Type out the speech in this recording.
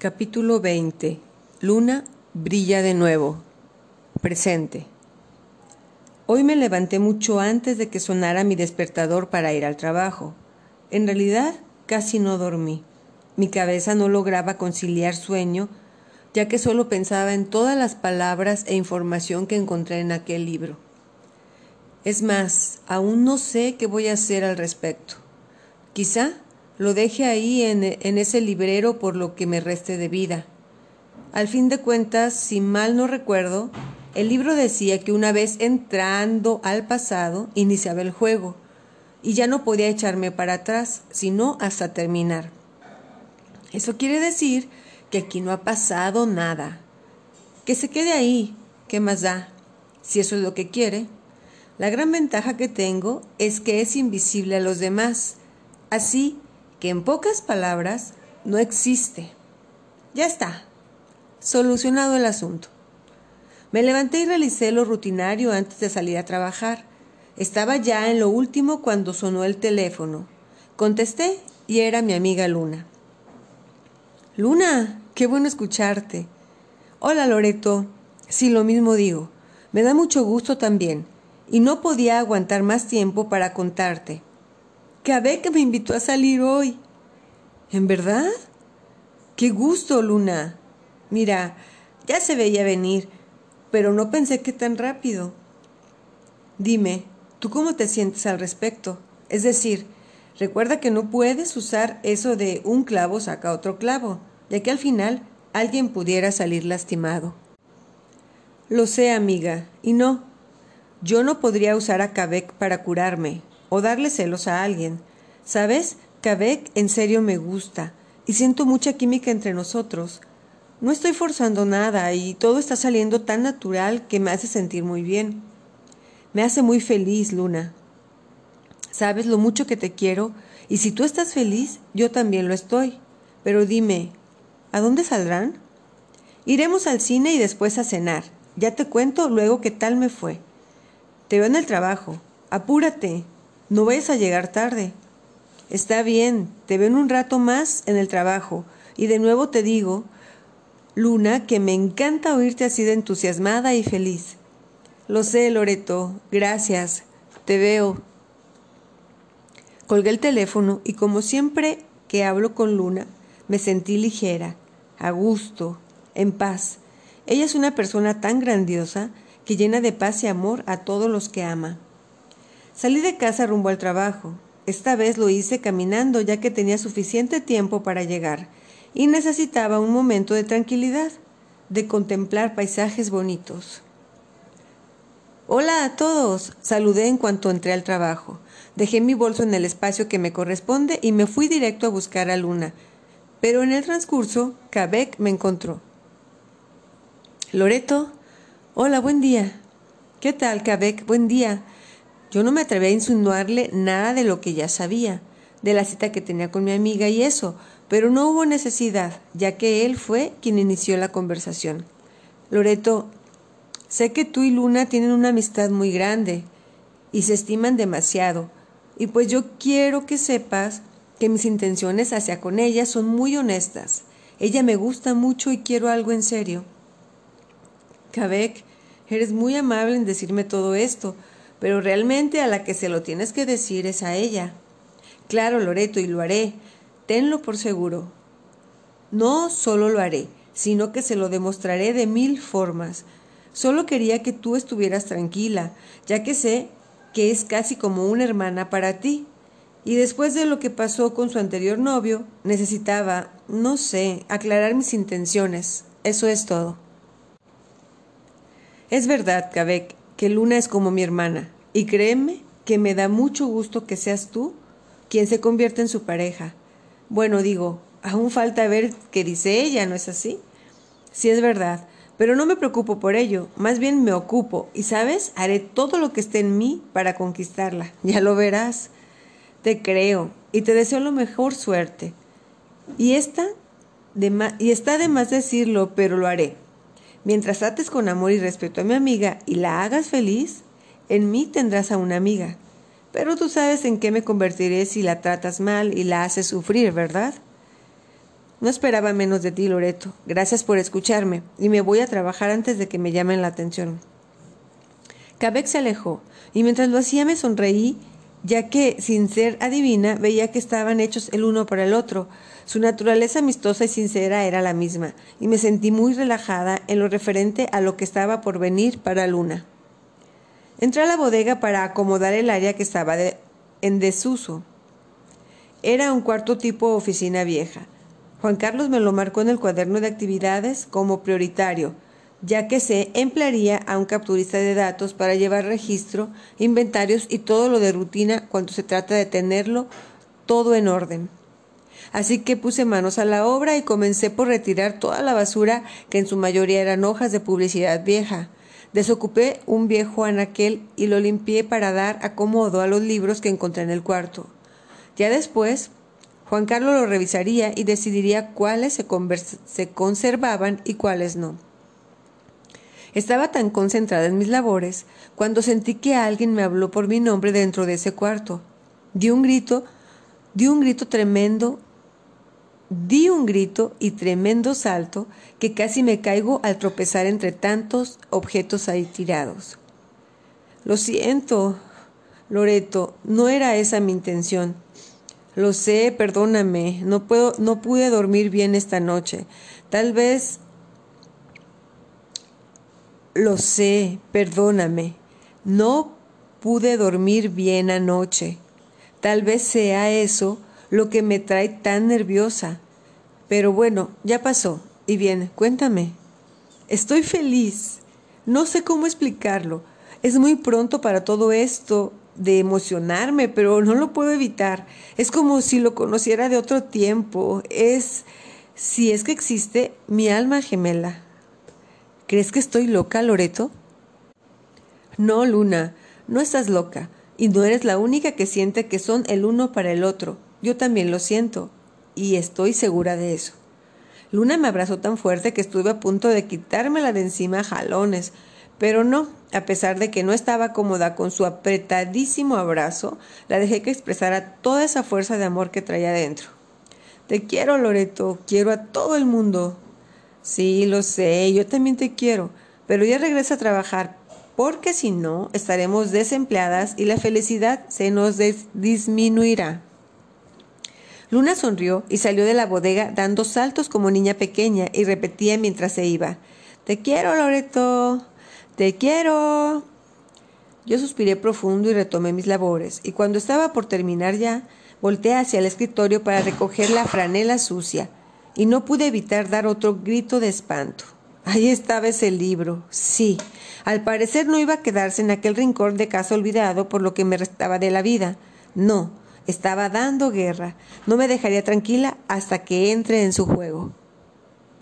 Capítulo 20. Luna brilla de nuevo. Presente. Hoy me levanté mucho antes de que sonara mi despertador para ir al trabajo. En realidad, casi no dormí. Mi cabeza no lograba conciliar sueño, ya que solo pensaba en todas las palabras e información que encontré en aquel libro. Es más, aún no sé qué voy a hacer al respecto. Quizá lo deje ahí en, en, ese librero por lo que me reste de vida. Al fin de cuentas, si mal no recuerdo, el libro decía que una vez entrando al pasado iniciaba el juego y ya no podía echarme para atrás, sino hasta terminar. Eso quiere decir que aquí no ha pasado nada. Que se quede ahí, ¿qué más da? Si eso es lo que quiere. La gran ventaja que tengo es que es invisible a los demás, así que en pocas palabras no existe. Ya está, solucionado el asunto. Me levanté y realicé lo rutinario antes de salir a trabajar. Estaba ya en lo último cuando sonó el teléfono. Contesté y era mi amiga Luna. Luna, qué bueno escucharte. Hola Loreto. Sí, lo mismo digo. Me da mucho gusto también. Y no podía aguantar más tiempo para contarte. Que me invitó a salir hoy. ¿En verdad? Qué gusto, Luna. Mira, ya se veía venir, pero no pensé que tan rápido. Dime, ¿tú cómo te sientes al respecto? Es decir, recuerda que no puedes usar eso de un clavo saca otro clavo, ya que al final alguien pudiera salir lastimado. Lo sé, amiga, y no. Yo no podría usar a Kabek para curarme, o darle celos a alguien. ¿Sabes? Kabek en serio me gusta, y siento mucha química entre nosotros. No estoy forzando nada y todo está saliendo tan natural que me hace sentir muy bien. Me hace muy feliz, Luna. Sabes lo mucho que te quiero y si tú estás feliz, yo también lo estoy. Pero dime, ¿a dónde saldrán? Iremos al cine y después a cenar. Ya te cuento luego qué tal me fue. Te veo en el trabajo. Apúrate. No vayas a llegar tarde. Está bien, te veo en un rato más en el trabajo. Y de nuevo te digo Luna, que me encanta oírte así de entusiasmada y feliz. Lo sé, Loreto, gracias, te veo. Colgué el teléfono y como siempre que hablo con Luna, me sentí ligera, a gusto, en paz. Ella es una persona tan grandiosa que llena de paz y amor a todos los que ama. Salí de casa rumbo al trabajo. Esta vez lo hice caminando ya que tenía suficiente tiempo para llegar y necesitaba un momento de tranquilidad, de contemplar paisajes bonitos. Hola a todos, saludé en cuanto entré al trabajo. Dejé mi bolso en el espacio que me corresponde y me fui directo a buscar a Luna. Pero en el transcurso, Kabek me encontró. Loreto, hola, buen día. ¿Qué tal, Kabek? Buen día. Yo no me atreví a insinuarle nada de lo que ya sabía, de la cita que tenía con mi amiga y eso, pero no hubo necesidad, ya que él fue quien inició la conversación. Loreto, sé que tú y Luna tienen una amistad muy grande y se estiman demasiado, y pues yo quiero que sepas que mis intenciones hacia con ella son muy honestas. Ella me gusta mucho y quiero algo en serio. Kabek, eres muy amable en decirme todo esto, pero realmente a la que se lo tienes que decir es a ella. Claro, Loreto, y lo haré, tenlo por seguro. No solo lo haré, sino que se lo demostraré de mil formas. Solo quería que tú estuvieras tranquila, ya que sé que es casi como una hermana para ti. Y después de lo que pasó con su anterior novio, necesitaba, no sé, aclarar mis intenciones. Eso es todo. Es verdad, Kabek, que Luna es como mi hermana, y créeme que me da mucho gusto que seas tú quien se convierte en su pareja. Bueno, digo, aún falta ver qué dice ella, ¿no es así? Sí es verdad, pero no me preocupo por ello, más bien me ocupo y, ¿sabes? Haré todo lo que esté en mí para conquistarla, ya lo verás. Te creo y te deseo lo mejor suerte. Y, esta de y está de más decirlo, pero lo haré. Mientras trates con amor y respeto a mi amiga y la hagas feliz, en mí tendrás a una amiga. Pero tú sabes en qué me convertiré si la tratas mal y la haces sufrir, ¿verdad? No esperaba menos de ti, Loreto. Gracias por escucharme, y me voy a trabajar antes de que me llamen la atención. Cabec se alejó, y mientras lo hacía me sonreí, ya que, sin ser adivina, veía que estaban hechos el uno para el otro. Su naturaleza amistosa y sincera era la misma, y me sentí muy relajada en lo referente a lo que estaba por venir para Luna. Entré a la bodega para acomodar el área que estaba en desuso. Era un cuarto tipo oficina vieja. Juan Carlos me lo marcó en el cuaderno de actividades como prioritario, ya que se emplearía a un capturista de datos para llevar registro, inventarios y todo lo de rutina cuando se trata de tenerlo todo en orden. Así que puse manos a la obra y comencé por retirar toda la basura que en su mayoría eran hojas de publicidad vieja. Desocupé un viejo anaquel y lo limpié para dar acomodo a los libros que encontré en el cuarto. Ya después Juan Carlos lo revisaría y decidiría cuáles se, se, conservaban y cuáles no. Estaba tan concentrada en mis labores cuando sentí que alguien me habló por mi nombre dentro de ese cuarto. Di un grito, di un grito tremendo, di un grito y tremendo salto que casi me caigo al tropezar entre tantos objetos ahí tirados. Lo siento, Loreto, no era esa mi intención. Lo sé, perdóname, no puedo, no pude dormir bien esta noche. Tal vez lo sé, perdóname. No pude dormir bien anoche. Tal vez sea eso lo que me trae tan nerviosa. Pero bueno, ya pasó. Y bien, cuéntame. Estoy feliz. No sé cómo explicarlo. Es muy pronto para todo esto de emocionarme, pero no lo puedo evitar. Es como si lo conociera de otro tiempo. Es, si es que existe, mi alma gemela. ¿Crees que estoy loca, Loreto? No, Luna, no estás loca, y no eres la única que siente que son el uno para el otro. Yo también lo siento, y estoy segura de eso. Luna me abrazó tan fuerte que estuve a punto de quitármela de encima a jalones, pero no, a pesar de que no estaba cómoda con su apretadísimo abrazo, la dejé que expresara toda esa fuerza de amor que traía dentro. Te quiero, Loreto, quiero a todo el mundo. Sí, lo sé, yo también te quiero, pero ya regresa a trabajar, porque si no, estaremos desempleadas y la felicidad se nos disminuirá. Luna sonrió y salió de la bodega dando saltos como niña pequeña y repetía mientras se iba. Te quiero, Loreto. Te quiero. Yo suspiré profundo y retomé mis labores, y cuando estaba por terminar ya, volteé hacia el escritorio para recoger la franela sucia, y no pude evitar dar otro grito de espanto. Ahí estaba ese libro. Sí, al parecer no iba a quedarse en aquel rincón de casa olvidado por lo que me restaba de la vida. No, estaba dando guerra. No me dejaría tranquila hasta que entre en su juego.